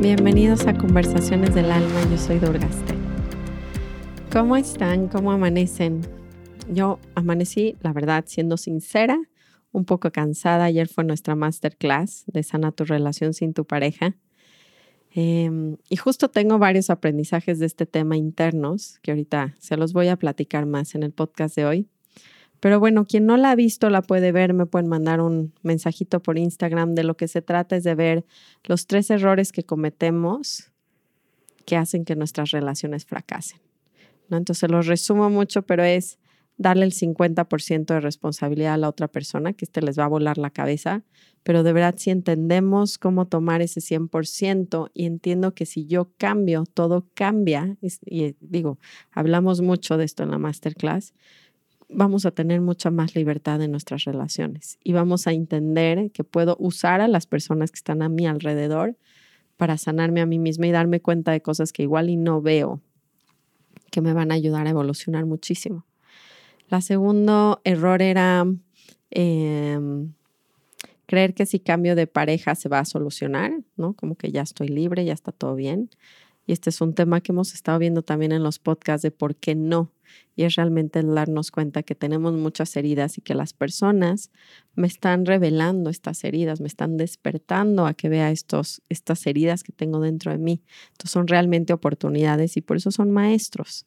Bienvenidos a Conversaciones del Alma, yo soy Durgaste. ¿Cómo están? ¿Cómo amanecen? Yo amanecí, la verdad, siendo sincera, un poco cansada. Ayer fue nuestra masterclass de Sana tu relación sin tu pareja. Em, y justo tengo varios aprendizajes de este tema internos que ahorita se los voy a platicar más en el podcast de hoy. Pero bueno, quien no la ha visto la puede ver, me pueden mandar un mensajito por Instagram. De lo que se trata es de ver los tres errores que cometemos que hacen que nuestras relaciones fracasen. ¿no? Entonces los resumo mucho, pero es darle el 50% de responsabilidad a la otra persona, que este les va a volar la cabeza, pero de verdad si entendemos cómo tomar ese 100% y entiendo que si yo cambio, todo cambia, y digo, hablamos mucho de esto en la masterclass, vamos a tener mucha más libertad en nuestras relaciones y vamos a entender que puedo usar a las personas que están a mi alrededor para sanarme a mí misma y darme cuenta de cosas que igual y no veo que me van a ayudar a evolucionar muchísimo. La segundo error era em, creer que si cambio de pareja se va a solucionar, ¿no? Como que ya estoy libre, ya está todo bien. Y este es un tema que hemos estado viendo también en los podcasts de por qué no. Y es realmente darnos cuenta que tenemos muchas heridas y que las personas me están revelando estas heridas, me están despertando a que vea estos, estas heridas que tengo dentro de mí. Entonces son realmente oportunidades y por eso son maestros.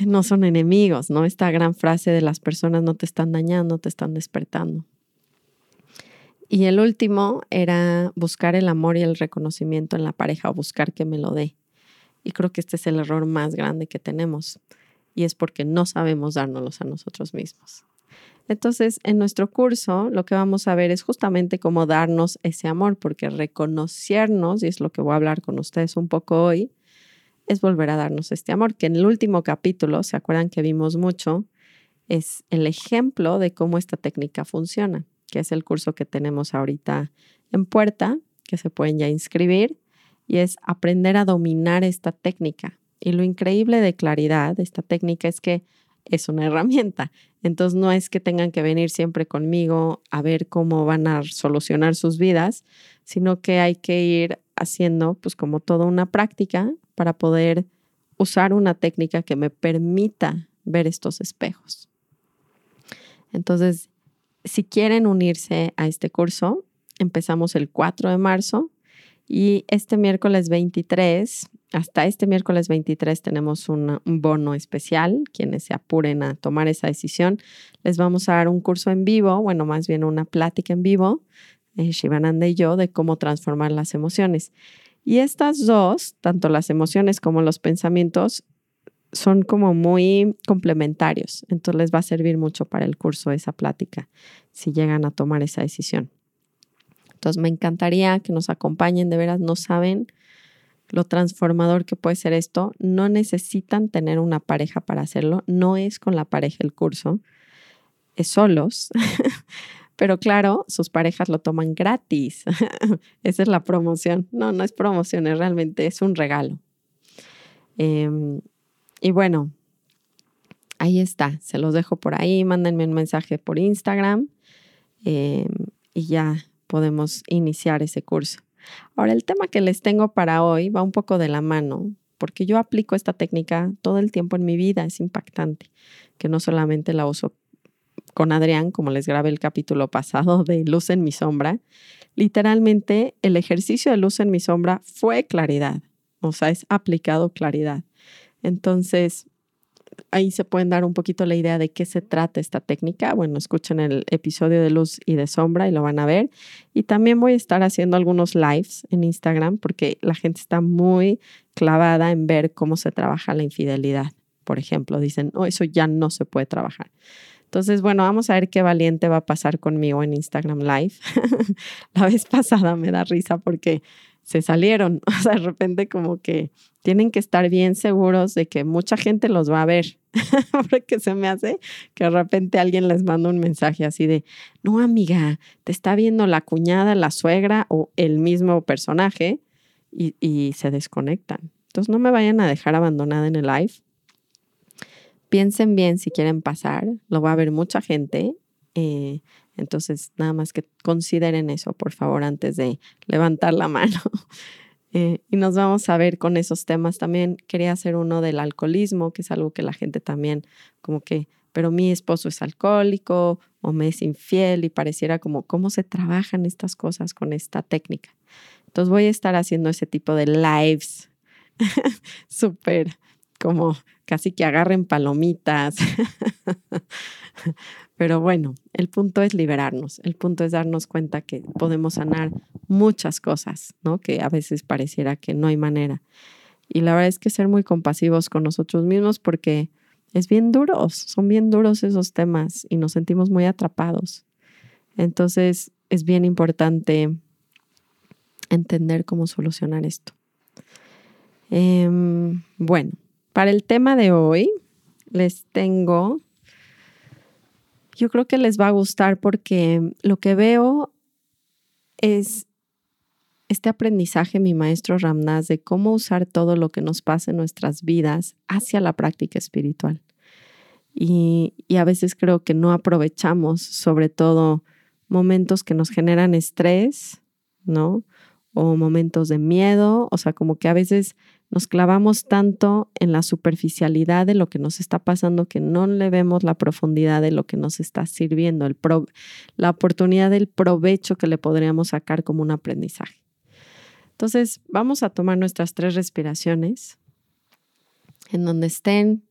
No son enemigos, ¿no? Esta gran frase de las personas no te están dañando, te están despertando. Y el último era buscar el amor y el reconocimiento en la pareja o buscar que me lo dé. Y creo que este es el error más grande que tenemos. Y es porque no sabemos dárnoslos a nosotros mismos. Entonces, en nuestro curso lo que vamos a ver es justamente cómo darnos ese amor, porque reconocernos, y es lo que voy a hablar con ustedes un poco hoy, es volver a darnos este amor, que en el último capítulo, ¿se acuerdan que vimos mucho? Es el ejemplo de cómo esta técnica funciona que es el curso que tenemos ahorita en puerta, que se pueden ya inscribir, y es aprender a dominar esta técnica. Y lo increíble de claridad de esta técnica es que es una herramienta. Entonces no es que tengan que venir siempre conmigo a ver cómo van a solucionar sus vidas, sino que hay que ir haciendo pues como toda una práctica para poder usar una técnica que me permita ver estos espejos. Entonces, si quieren unirse a este curso, empezamos el 4 de marzo y este miércoles 23, hasta este miércoles 23 tenemos un, bono especial. Quienes se apuren a tomar esa decisión, les vamos a dar un curso en vivo, bueno, más bien una plática en vivo, eh, Shivananda y yo, de cómo transformar las emociones. Y estas dos, tanto las emociones como los pensamientos, son como muy complementarios. Entonces les va a servir mucho para el curso esa plática si llegan a tomar esa decisión. Entonces me encantaría que nos acompañen, de veras no saben lo transformador que puede ser esto. No necesitan tener una pareja para hacerlo, no es con la pareja el curso, es solos. Pero claro, sus parejas lo toman gratis. Esa es la promoción. No, no es promoción, es realmente es un regalo. Em, y bueno, ahí está, se los dejo por ahí, mándenme un mensaje por Instagram em, y ya podemos iniciar ese curso. Ahora, el tema que les tengo para hoy va un poco de la mano, porque yo aplico esta técnica todo el tiempo en mi vida, es impactante, que no solamente la uso con Adrián, como les grabé el capítulo pasado de Luz en mi sombra, literalmente el ejercicio de luz en mi sombra fue claridad, o sea, es aplicado claridad. Entonces, ahí se pueden dar un poquito la idea de qué se trata esta técnica. Bueno, escuchen el episodio de luz y de sombra y lo van a ver. Y también voy a estar haciendo algunos lives en Instagram porque la gente está muy clavada en ver cómo se trabaja la infidelidad. Por ejemplo, dicen, oh, eso ya no se puede trabajar. Entonces, bueno, vamos a ver qué valiente va a pasar conmigo en Instagram Live. la vez pasada me da risa porque se salieron. O sea, de repente como que tienen que estar bien seguros de que mucha gente los va a ver. Porque se me hace que de repente alguien les manda un mensaje así de, no amiga, te está viendo la cuñada, la suegra o el mismo personaje y, se desconectan. Entonces no me vayan a dejar abandonada en el live. Piensen bien si quieren pasar, lo va a ver mucha gente. Eh, entonces, nada más que consideren eso, por favor, antes de levantar la mano. Eh, y nos vamos a ver con esos temas. También quería hacer uno del alcoholismo, que es algo que la gente también como que, pero mi esposo es alcohólico o me es infiel y pareciera como cómo se trabajan estas cosas con esta técnica. Entonces voy a estar haciendo ese tipo de lives súper como casi que agarren palomitas. Pero bueno, el punto es liberarnos, el punto es darnos cuenta que podemos sanar muchas cosas, ¿no? Que a veces pareciera que no hay manera. Y la verdad es que ser muy compasivos con nosotros mismos porque es bien duros, son bien duros esos temas y nos sentimos muy atrapados. Entonces es bien importante entender cómo solucionar esto. Em, bueno, para el tema de hoy les tengo, yo creo que les va a gustar porque lo que veo es este aprendizaje, mi maestro Ramnas, de cómo usar todo lo que nos pasa en nuestras vidas hacia la práctica espiritual. Y, y, a veces creo que no aprovechamos, sobre todo momentos que nos generan estrés, ¿no? O momentos de miedo, o sea, como que a veces nos clavamos tanto en la superficialidad de lo que nos está pasando que no le vemos la profundidad de lo que nos está sirviendo, la oportunidad del provecho que le podríamos sacar como un aprendizaje. Entonces, vamos a tomar nuestras tres respiraciones en donde estén.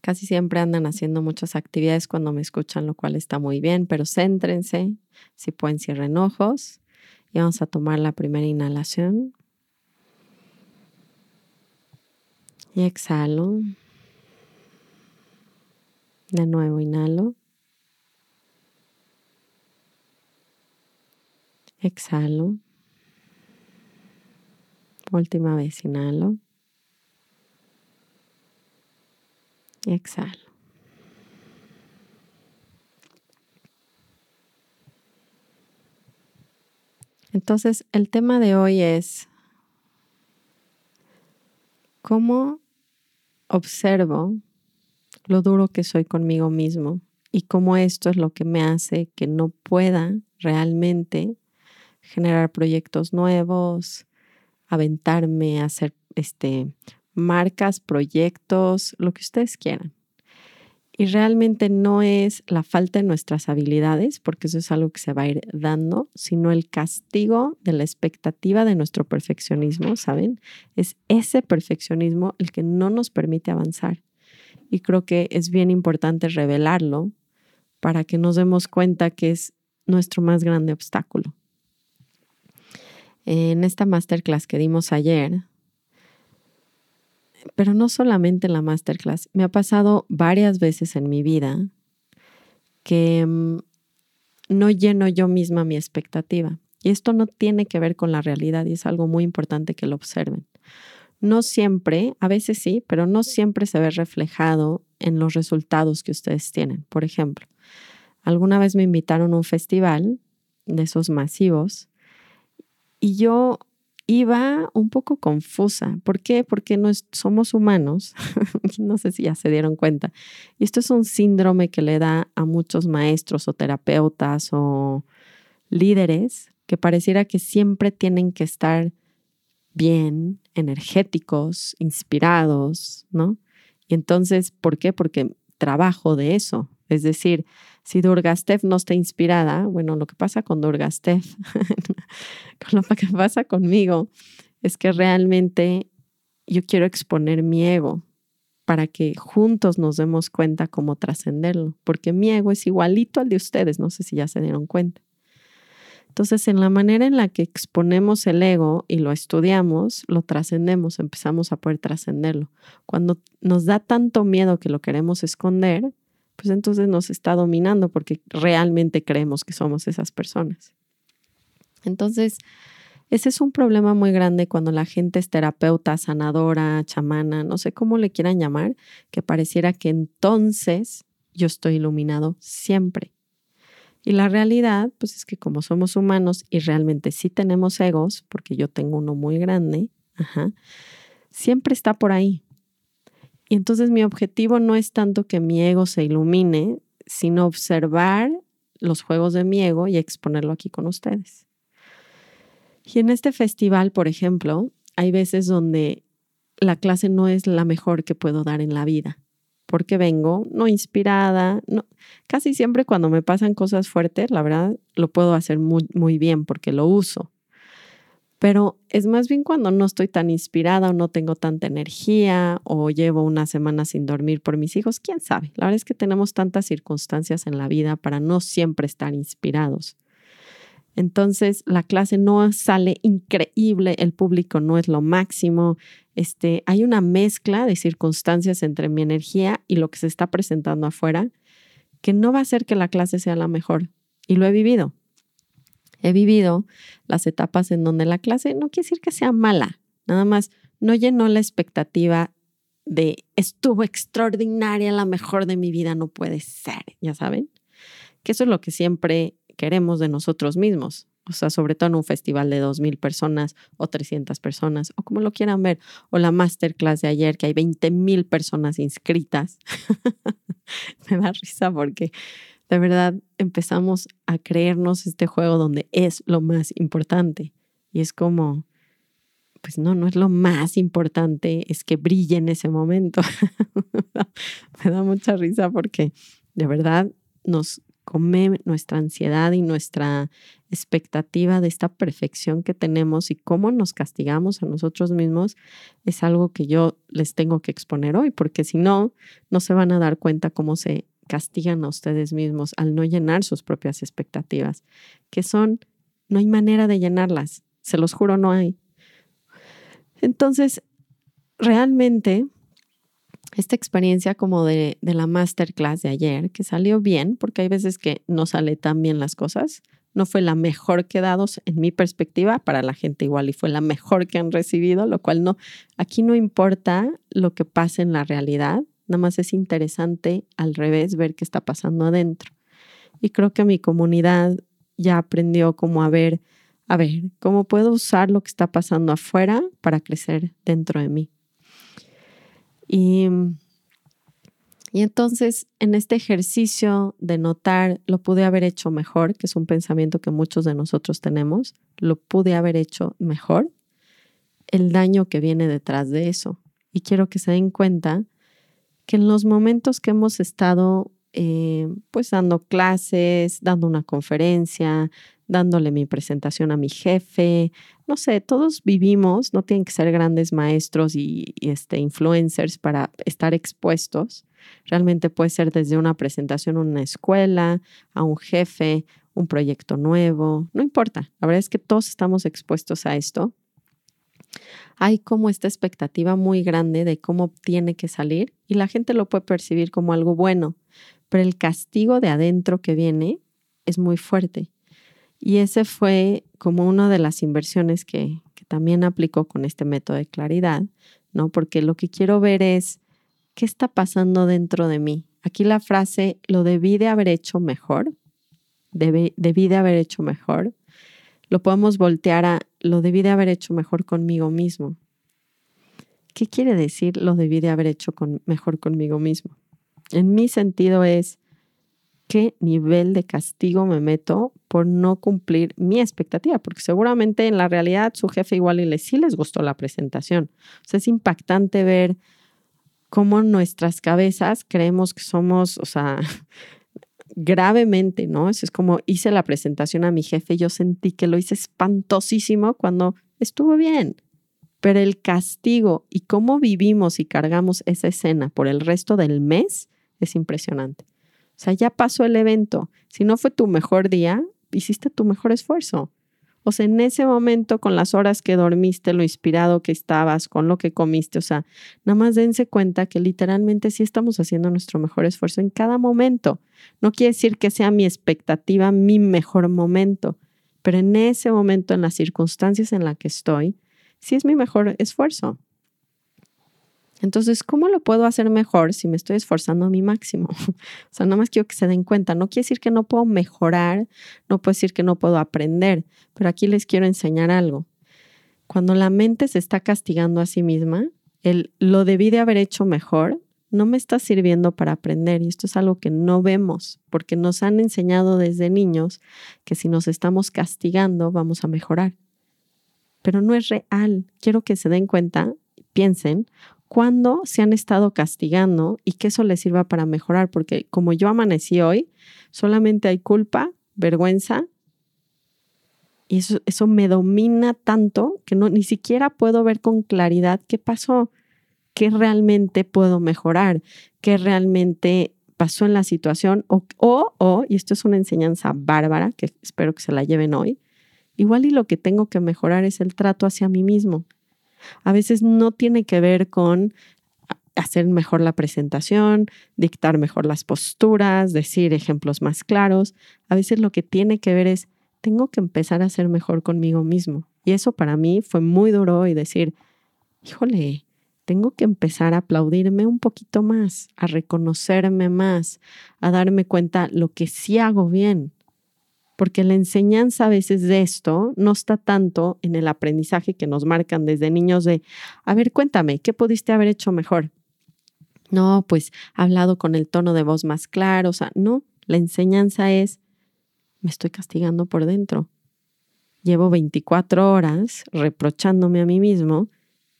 Casi siempre andan haciendo muchas actividades cuando me escuchan, lo cual está muy bien, pero céntrense. Si pueden, cierren ojos. Y vamos a tomar la primera inhalación. Y exhalo. De nuevo inhalo. Exhalo. Última vez inhalo. Exhalo. Entonces, el tema de hoy es cómo observo lo duro que soy conmigo mismo y cómo esto es lo que me hace que no pueda realmente generar proyectos nuevos, aventarme, hacer este, marcas, proyectos, lo que ustedes quieran. Y realmente no es la falta de nuestras habilidades, porque eso es algo que se va a ir dando, sino el castigo de la expectativa de nuestro perfeccionismo, ¿saben? Es ese perfeccionismo el que no nos permite avanzar. Y creo que es bien importante revelarlo para que nos demos cuenta que es nuestro más grande obstáculo. En esta masterclass que dimos ayer, pero no solamente en la masterclass, me ha pasado varias veces en mi vida que mm, no lleno yo misma mi expectativa. Y esto no tiene que ver con la realidad y es algo muy importante que lo observen. No siempre, a veces sí, pero no siempre se ve reflejado en los resultados que ustedes tienen. Por ejemplo, alguna vez me invitaron a un festival de esos masivos y yo iba un poco confusa. ¿Por qué? Porque no somos humanos. no sé si ya se dieron cuenta. Y esto es un síndrome que le da a muchos maestros o terapeutas o líderes que pareciera que siempre tienen que estar bien, energéticos, inspirados, ¿no? Y entonces, ¿por qué? Porque trabajo de eso. Es decir, si Durgastev no está inspirada, bueno, lo que pasa con Durgastev, con lo que pasa conmigo, es que realmente yo quiero exponer mi ego para que juntos nos demos cuenta cómo trascenderlo, porque mi ego es igualito al de ustedes, no sé si ya se dieron cuenta. Entonces, en la manera en la que exponemos el ego y lo estudiamos, lo trascendemos, empezamos a poder trascenderlo. Cuando nos da tanto miedo que lo queremos esconder, pues entonces nos está dominando porque realmente creemos que somos esas personas. Entonces, Ese es un problema muy grande cuando la gente es terapeuta, sanadora, chamana, no sé cómo le quieran llamar, que pareciera que entonces yo estoy iluminado siempre. Y la realidad, pues es que como somos humanos y realmente sí tenemos egos, porque yo tengo uno muy grande, siempre está por ahí. Y entonces mi objetivo no es tanto que mi ego se ilumine, sino observar los juegos de mi ego y exponerlo aquí con ustedes. Y en este festival, por ejemplo, hay veces donde la clase no es la mejor que puedo dar en la vida, porque vengo no inspirada, no, casi siempre cuando me pasan cosas fuertes, la verdad, lo puedo hacer muy, muy bien porque lo uso. Pero es más bien cuando no estoy tan inspirada o no tengo tanta energía o llevo una semana sin dormir por mis hijos, quién sabe. La verdad es que tenemos tantas circunstancias en la vida para no siempre estar inspirados. Entonces, la clase no sale increíble, el público no es lo máximo. Este, hay una mezcla de circunstancias entre mi energía y lo que se está presentando afuera que no va a hacer que la clase sea la mejor. Y lo he vivido. He vivido las etapas en donde la clase no quiere decir que sea mala, nada más no llenó la expectativa de estuvo extraordinaria, la mejor de mi vida, no puede ser, ya saben. Que eso es lo que siempre queremos de nosotros mismos. O sea, sobre todo en un festival de 2.000 personas o 300 personas, o como lo quieran ver, o la masterclass de ayer, que hay 20.000 personas inscritas. Me da risa porque de verdad empezamos a creernos este juego donde es lo más importante. Y es como, pues no, no es lo más importante, es que brille en ese momento. Me da mucha risa porque de verdad nos come nuestra ansiedad y nuestra expectativa de esta perfección que tenemos y cómo nos castigamos a nosotros mismos es algo que yo les tengo que exponer hoy, porque si no, no se van a dar cuenta cómo se castigan a ustedes mismos al no llenar sus propias expectativas, que son, no hay manera de llenarlas, se los juro, no hay. Entonces, realmente esta experiencia como de, de, la masterclass de ayer, que salió bien, porque hay veces que no sale tan bien las cosas, no fue la mejor que dados en mi perspectiva, para la gente igual y fue la mejor que han recibido, lo cual no, aquí no importa lo que pase en la realidad, nada más es interesante al revés ver qué está pasando adentro. Y creo que mi comunidad ya aprendió como a ver, a ver, cómo puedo usar lo que está pasando afuera para crecer dentro de mí. Y, y entonces en este ejercicio de notar, lo pude haber hecho mejor, que es un pensamiento que muchos de nosotros tenemos, lo pude haber hecho mejor, el daño que viene detrás de eso. Y quiero que se den cuenta que en los momentos que hemos estado eh, pues dando clases, dando una conferencia, dándole mi presentación a mi jefe. No sé, todos vivimos, no tienen que ser grandes maestros y, este, influencers para estar expuestos. Realmente puede ser desde una presentación en una escuela, a un jefe, un proyecto nuevo, no importa. La verdad es que todos estamos expuestos a esto. Hay como esta expectativa muy grande de cómo tiene que salir y la gente lo puede percibir como algo bueno, pero el castigo de adentro que viene es muy fuerte. Y ese fue como una de las inversiones que, también aplicó con este método de claridad, ¿no? Porque lo que quiero ver es qué está pasando dentro de mí. Aquí la frase, lo debí de haber hecho mejor, debí, debí de haber hecho mejor, lo podemos voltear a, lo debí de haber hecho mejor conmigo mismo. ¿Qué quiere decir lo debí de haber hecho con, mejor conmigo mismo? En mi sentido es, qué nivel de castigo me meto por no cumplir mi expectativa, porque seguramente en la realidad su jefe igual y le sí les gustó la presentación. O sea, es impactante ver cómo nuestras cabezas creemos que somos, o sea, gravemente, ¿no? Eso es como hice la presentación a mi jefe yo sentí que lo hice espantosísimo cuando estuvo bien. Pero el castigo y cómo vivimos y cargamos esa escena por el resto del mes es impresionante. O sea, ya pasó el evento. Si no fue tu mejor día, hiciste tu mejor esfuerzo. O sea, en ese momento, con las horas que dormiste, lo inspirado que estabas, con lo que comiste, o sea, nada más dense cuenta que literalmente sí estamos haciendo nuestro mejor esfuerzo en cada momento. No quiere decir que sea mi expectativa mi mejor momento, pero en ese momento, en las circunstancias en las que estoy, sí es mi mejor esfuerzo. Entonces, ¿cómo lo puedo hacer mejor si me estoy esforzando a mi máximo? o sea, nada más quiero que se den cuenta. No quiere decir que no puedo mejorar, no puedo decir que no puedo aprender, pero aquí les quiero enseñar algo. Cuando la mente se está castigando a sí misma, el lo debí de haber hecho mejor no me está sirviendo para aprender y esto es algo que no vemos porque nos han enseñado desde niños que si nos estamos castigando vamos a mejorar. Pero no es real. Quiero que se den cuenta, piensen, cuándo se han estado castigando y que eso les sirva para mejorar, porque como yo amanecí hoy, solamente hay culpa, vergüenza, y eso, eso me domina tanto que no, ni siquiera puedo ver con claridad qué pasó, qué realmente puedo mejorar, qué realmente pasó en la situación, o, o, o, y esto es una enseñanza bárbara, que espero que se la lleven hoy, igual y lo que tengo que mejorar es el trato hacia mí mismo a veces no tiene que ver con hacer mejor la presentación, dictar mejor las posturas, decir ejemplos más claros. A veces lo que tiene que ver es, tengo que empezar a ser mejor conmigo mismo. Y eso para mí fue muy duro y decir, híjole, tengo que empezar a aplaudirme un poquito más, a reconocerme más, a darme cuenta lo que sí hago bien, porque la enseñanza a veces de esto no está tanto en el aprendizaje que nos marcan desde niños de, a ver, cuéntame, ¿qué pudiste haber hecho mejor? No, pues hablado con el tono de voz más claro, o sea, no, la enseñanza es, me estoy castigando por dentro. Llevo 24 horas reprochándome a mí mismo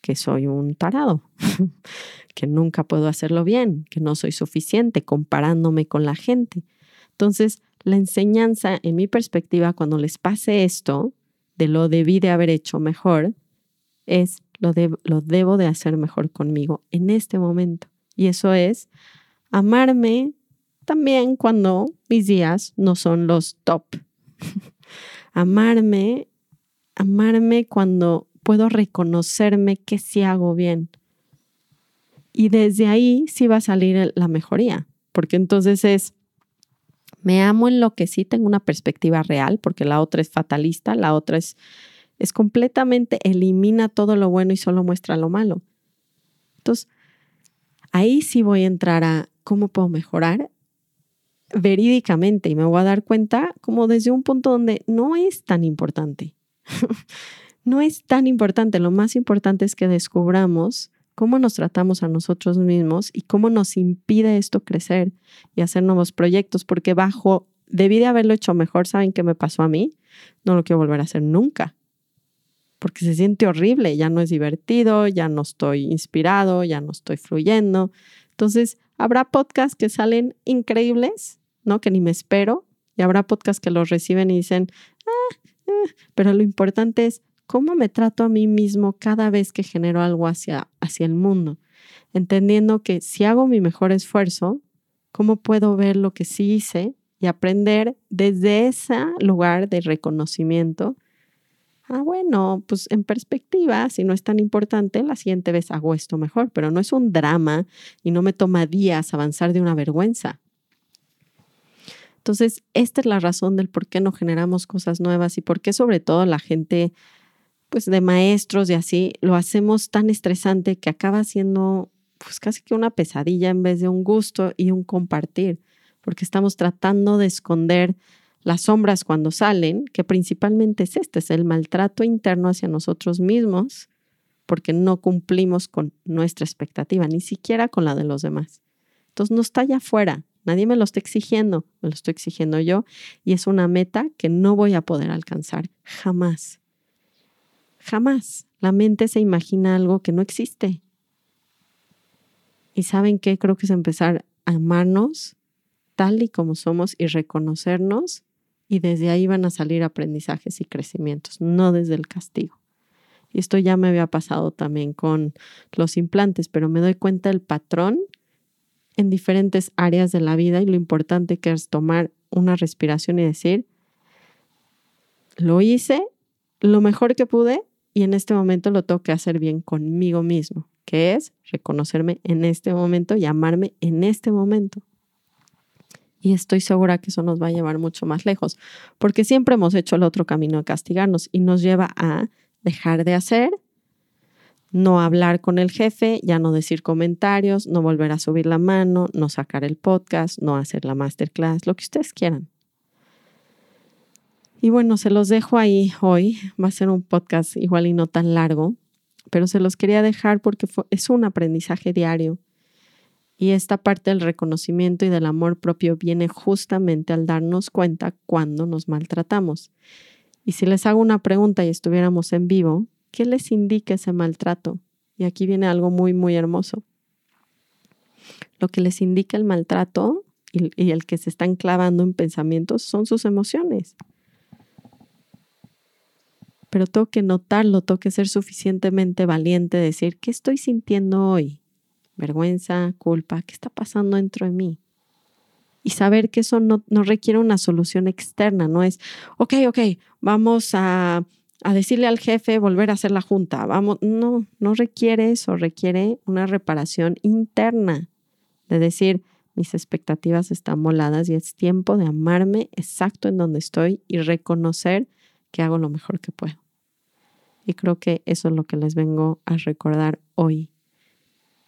que soy un tarado, que nunca puedo hacerlo bien, que no soy suficiente, comparándome con la gente. Entonces, la enseñanza, en mi perspectiva, cuando les pase esto, de lo debí de haber hecho mejor, es lo, lo debo de hacer mejor conmigo en este momento. Y eso es amarme también cuando mis días no son los top. amarme, amarme cuando puedo reconocerme que sí hago bien. Y desde ahí sí va a salir la mejoría, porque entonces es, me amo en lo que sí tengo una perspectiva real, porque la otra es fatalista, la otra es, es completamente elimina todo lo bueno y solo muestra lo malo. Entonces, ahí sí voy a entrar a cómo puedo mejorar verídicamente y me voy a dar cuenta como desde un punto donde no es tan importante. no es tan importante, lo más importante es que descubramos cómo nos tratamos a nosotros mismos y cómo nos impide esto crecer y hacer nuevos proyectos, porque bajo, debí de haberlo hecho mejor, ¿saben qué me pasó a mí? No lo quiero volver a hacer nunca, porque se siente horrible, ya no es divertido, ya no estoy inspirado, ya no estoy fluyendo. Entonces, habrá podcasts que salen increíbles, ¿no? Que ni me espero, y habrá podcasts que los reciben y dicen, ah, ah", pero lo importante es cómo me trato a mí mismo cada vez que genero algo hacia, hacia el mundo, entendiendo que si hago mi mejor esfuerzo, cómo puedo ver lo que sí hice y aprender desde ese lugar de reconocimiento. Ah, bueno, pues en perspectiva, si no es tan importante, la siguiente vez hago esto mejor, pero no es un drama y no me toma días avanzar de una vergüenza. Entonces, esta es la razón del por qué no generamos cosas nuevas y por qué sobre todo la gente pues de maestros y así, lo hacemos tan estresante que acaba siendo pues casi que una pesadilla en vez de un gusto y un compartir, porque estamos tratando de esconder las sombras cuando salen, que principalmente es este, es el maltrato interno hacia nosotros mismos, porque no cumplimos con nuestra expectativa, ni siquiera con la de los demás. Entonces no está allá afuera, nadie me lo está exigiendo, me lo estoy exigiendo yo, y es una meta que no voy a poder alcanzar jamás. Jamás. La mente se imagina algo que no existe. Y saben qué? Creo que es empezar a amarnos tal y como somos y reconocernos y desde ahí van a salir aprendizajes y crecimientos, no desde el castigo. Y esto ya me había pasado también con los implantes, pero me doy cuenta del patrón en diferentes áreas de la vida y lo importante que es tomar una respiración y decir, lo hice lo mejor que pude y en este momento lo tengo que hacer bien conmigo mismo, que es reconocerme en este momento y amarme en este momento. Y estoy segura que eso nos va a llevar mucho más lejos, porque siempre hemos hecho el otro camino de castigarnos y nos lleva a dejar de hacer, no hablar con el jefe, ya no decir comentarios, no volver a subir la mano, no sacar el podcast, no hacer la masterclass, lo que ustedes quieran. Y bueno, se los dejo ahí hoy. Va a ser un podcast igual y no tan largo, pero se los quería dejar porque es un aprendizaje diario y esta parte del reconocimiento y del amor propio viene justamente al darnos cuenta cuando nos maltratamos. Y si les hago una pregunta y estuviéramos en vivo, ¿qué les indica ese maltrato? Y aquí viene algo muy, muy hermoso. Lo que les indica el maltrato y, y el que se están clavando en pensamientos son sus emociones. Pero tengo que notarlo, tengo que ser suficientemente valiente, decir, ¿qué estoy sintiendo hoy? vergüenza, culpa, ¿qué está pasando dentro de mí? Y saber que eso no, requiere una solución externa, no es, ok, ok, vamos a, a decirle al jefe volver a hacer la junta, vamos, no, no requiere eso, requiere una reparación interna, de decir, mis expectativas están voladas y es tiempo de amarme exacto en donde estoy y reconocer que hago lo mejor que puedo. Y creo que eso es lo que les vengo a recordar hoy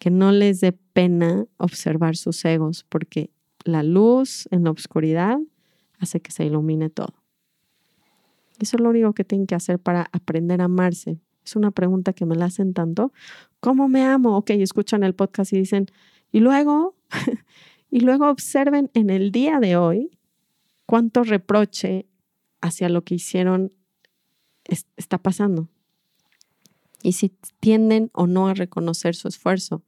que no les dé pena observar sus egos, porque la luz en la oscuridad hace que se ilumine todo. Eso es lo único que tienen que hacer para aprender a amarse. Es una pregunta que me la hacen tanto. ¿Cómo me amo? Ok, escuchan el podcast y dicen, y luego, y luego observen en el día de hoy cuánto reproche hacia lo que hicieron está pasando. Y si tienden o no a reconocer su esfuerzo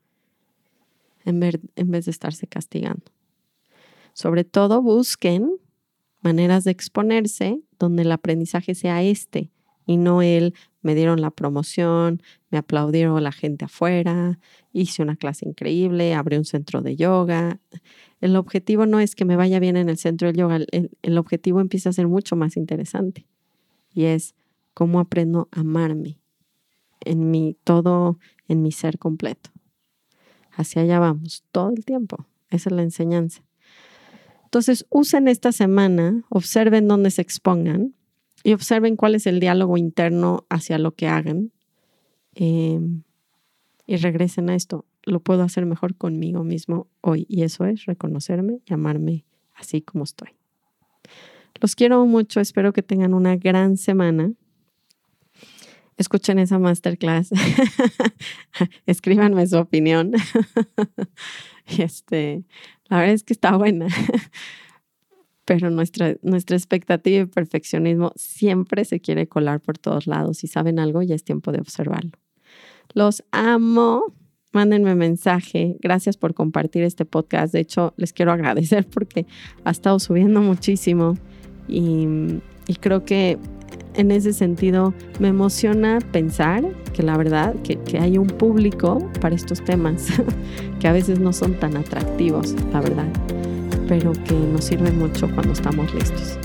en, vez de estarse castigando. Sobre todo busquen maneras de exponerse donde el aprendizaje sea este y no el me dieron la promoción, me aplaudieron la gente afuera, hice una clase increíble, abrí un centro de yoga. El objetivo no es que me vaya bien en el centro de yoga, el, el objetivo empieza a ser mucho más interesante y es cómo aprendo a amarme en mi todo, en mi ser completo. Hacia allá vamos todo el tiempo. Esa es la enseñanza. Entonces, usen esta semana, observen dónde se expongan y observen cuál es el diálogo interno hacia lo que hagan. Em, y regresen a esto. Lo puedo hacer mejor conmigo mismo hoy. Y eso es reconocerme y amarme así como estoy. Los quiero mucho. Espero que tengan una gran semana escuchen esa masterclass, escríbanme su opinión. este, la verdad es que está buena, pero nuestra, nuestra expectativa y perfeccionismo siempre se quiere colar por todos lados. Si saben algo, ya es tiempo de observarlo. Los amo. Mándenme mensaje. Gracias por compartir este podcast. De hecho, les quiero agradecer porque ha estado subiendo muchísimo y, y creo que en ese sentido me emociona pensar que la verdad que, que hay un público para estos temas que a veces no son tan atractivos, la verdad, pero que nos sirven mucho cuando estamos listos.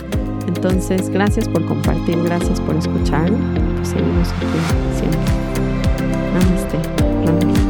Entonces, gracias por compartir, gracias por escuchar. Seguimos aquí siempre. Namaste. Namaste.